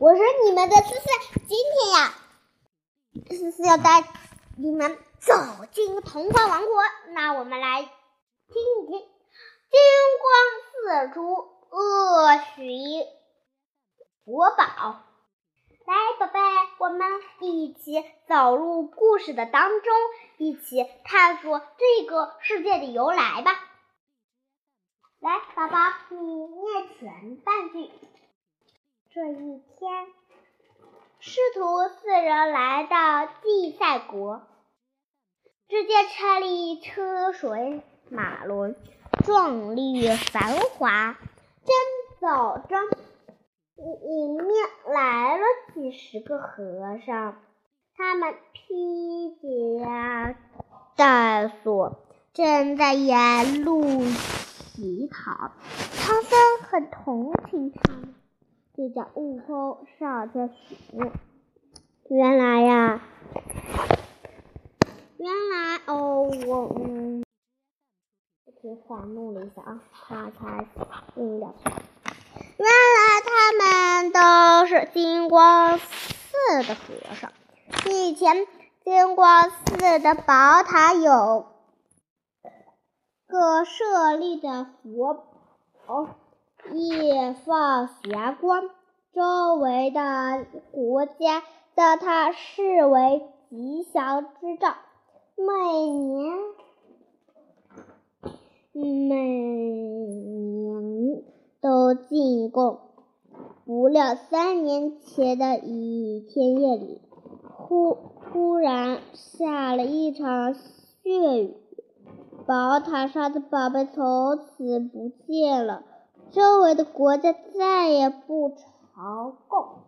我是你们的思思。今天呀，思思要带你们走进童话王国。那我们来听一听：金光四出，恶许国宝。来，宝贝，我们一起走入故事的当中，一起探索这个世界的由来吧。来，宝宝，你念前半句。这一天，师徒四人来到地塞国，只见城里车水马龙，壮丽繁华。正走着，迎面来了几十个和尚，他们披甲戴锁，正在沿路。乞讨，唐僧很同情他们，就叫悟空上前询问。原来呀，原来哦，我嗯，这话弄了一下啊，他才嗯了。原来他们都是金光寺的和尚。以前金光寺的宝塔有。个设立的佛宝，夜放霞光，周围的国家将它视为吉祥之兆，每年每年都进贡。不料三年前的一天夜里，忽忽然下了一场血雨。宝塔上的宝贝从此不见了，周围的国家再也不朝贡。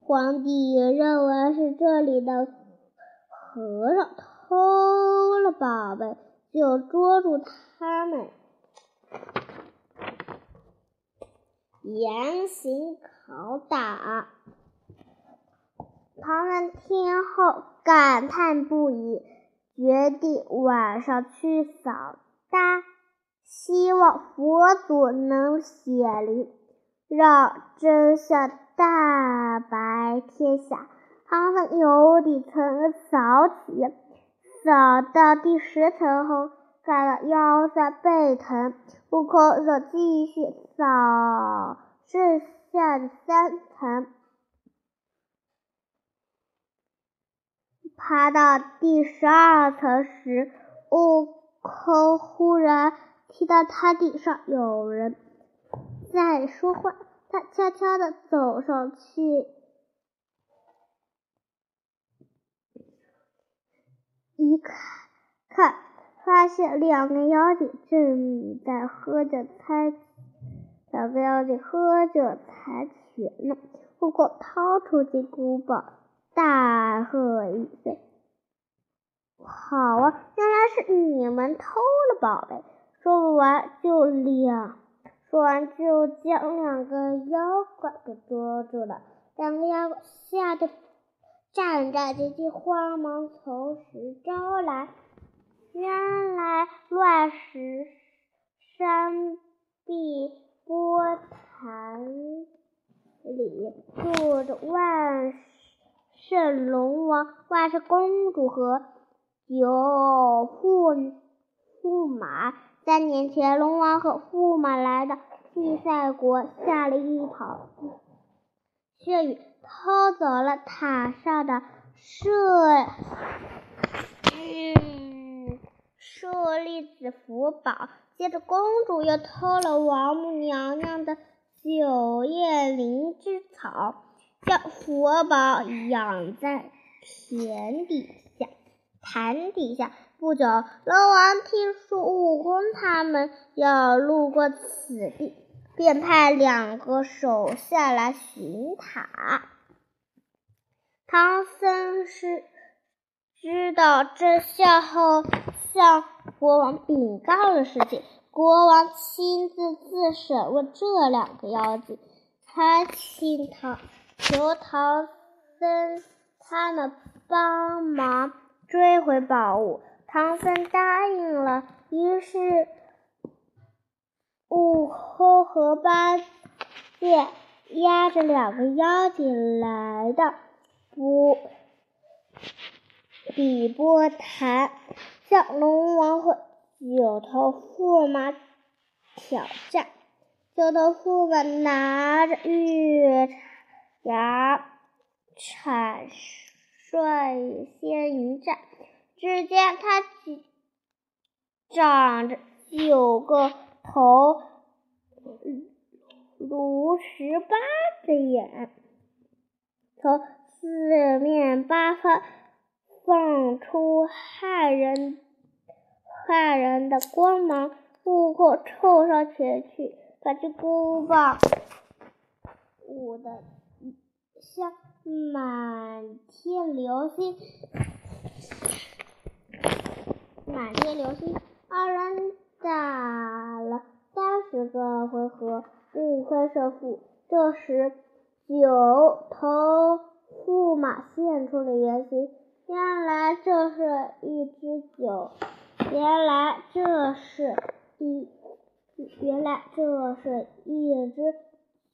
皇帝认为是这里的和尚偷了宝贝，就捉住他们，严刑拷打。唐人听后感叹不已，决定晚上去扫，希望佛祖能显灵，让真相大白天下。唐僧由底层扫起，扫到第十层后，感到腰酸背疼，悟空则继续扫剩下的三层。爬到第十二层时，悟空忽然听到他地上有人在说话。他悄悄地走上去，一看，看发现两个妖精正在喝着猜，两个妖精喝着猜拳呢。悟空掏出金箍棒。大喝一声：“好啊！原来是你们偷了宝贝！”说完就两，说完就将两个妖怪给捉住了。两个妖怪吓得战战兢兢，慌忙从实招来。原来乱石山壁波潭里住着万。圣龙王、万圣公主和九驸驸马。三年前，龙王和驸马来到地塞国，下了一场血雨，偷走了塔上的舍嗯舍利子佛宝。接着，公主又偷了王母娘娘的九叶灵芝草。将佛宝养在田底下、潭底下。不久，龙王听说悟空他们要路过此地，便派两个手下来巡塔。唐僧是知道真相后，向国王禀告了事情。国王亲自自审问这两个妖精，还请他。求唐僧他们帮忙追回宝物，唐僧答应了。于是悟空和八戒押着两个妖精来到波比波潭，向龙王和九头驸马挑战。九头驸马拿着月牙铲率先迎战，只见他长着九个头，如十八只眼，从四面八方放出骇人骇人的光芒。悟空冲上前去，把这箍棒舞得像满天流星，满天流星。二人打了三十个回合，不分胜负。这时，九头驸马现出了原形，原来这是一只九，原来这是一，原来这是一只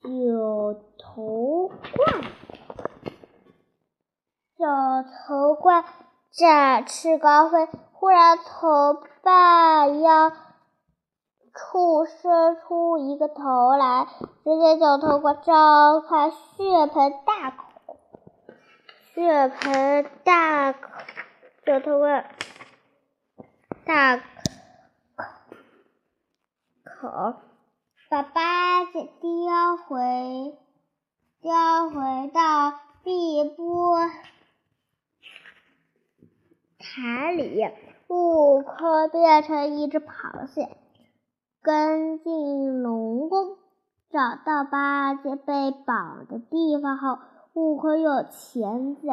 九头怪。九头怪展翅高飞，忽然从半腰处伸出一个头来，只见九头怪张开血盆大口，血盆大口，九头怪大口把八戒叼回，叼回到碧波潭里。悟空变成一只螃蟹，跟进龙宫，找到八戒被绑的地方后，悟空用钳子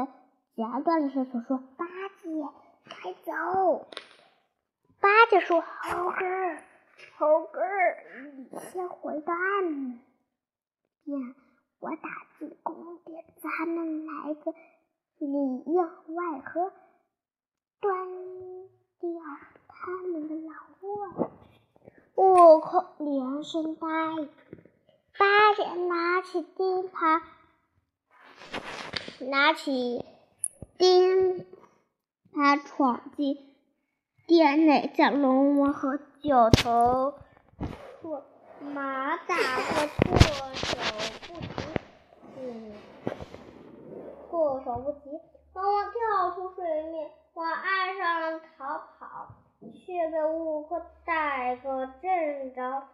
夹断了绳索，说：“八戒，快走！”八戒说：“猴哥，猴哥，你先回到岸边，我打进宫殿，咱们来个里应外合，他们的老窝，悟空连声答应。八戒拿起钉耙，拿起钉耙闯进殿内，将龙王和九头兔马打个措手不及。嗯，措手不及。龙王跳出水面。往岸上逃跑，却被悟空带个正着。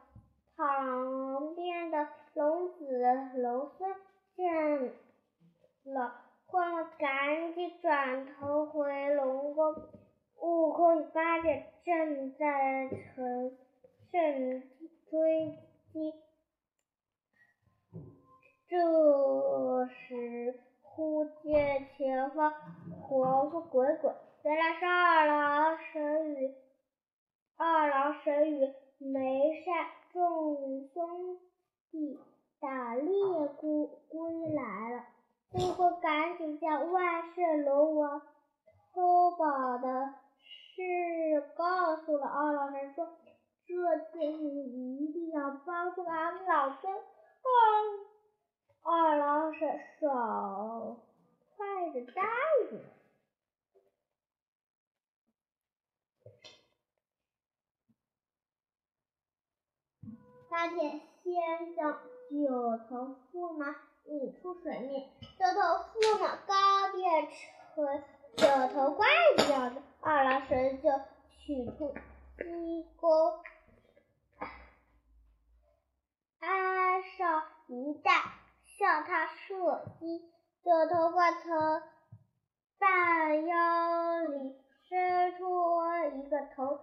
旁边的龙子龙孙见了，慌了，赶紧转头回龙宫。悟空与八戒正在乘胜追击，这时忽见前方黄风滚滚。原来是二郎神与二郎神与梅善众兄弟打猎归归来了。悟空赶紧将万圣龙王偷宝的事告诉了二郎神，说：“这次你一定要帮助俺们老孙。”二二郎神爽快的答应了。八戒先将九头驸马引出水面，九头驸马刚变成九头怪的样子，二郎神就取出鸡弓，安上一弹，向他射击。九头怪从半腰里伸出一个头。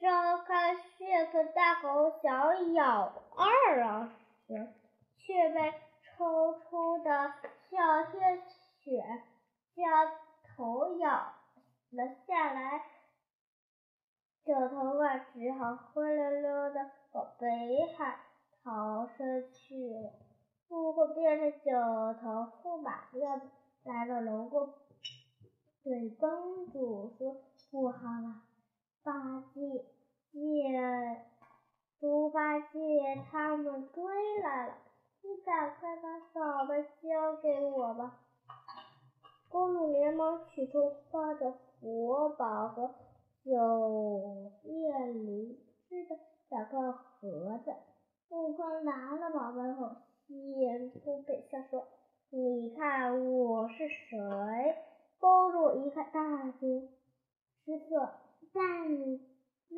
张开血盆大口想咬二郎神，却被抽出的小天犬将头咬了下来。九头怪只好灰溜溜的往北海逃生去了。悟空变成九头驸马的样子来到龙宫，对公主说：“不好了！”八戒见猪八戒他们追来了，你赶快把宝贝交给我吧。公主连忙取出放着佛宝和九叶灵芝的小个盒子。悟空拿了宝贝后，显出北笑说：“你看我是谁？”公主一看，大惊失色。但你自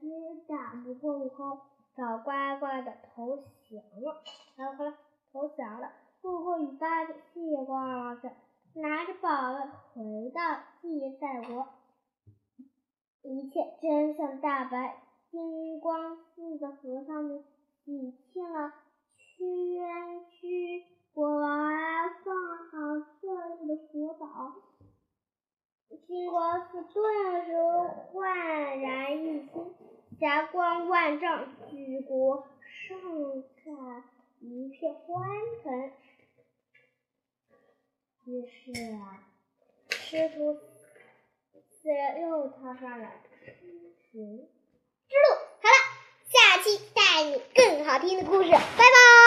知打不过悟空，早乖乖的投降了。好了好了，投降了。悟空与八戒谢过着。拿着宝贝回到自在国，一切真相大白。金光寺的和尚们洗清了冤屈，果然放好这里的佛宝。金光寺顿时焕然一新，霞光万丈，举国上下一片欢腾。于是啊，师徒四人又踏上了修行之路。好了，下期带你更好听的故事。拜拜。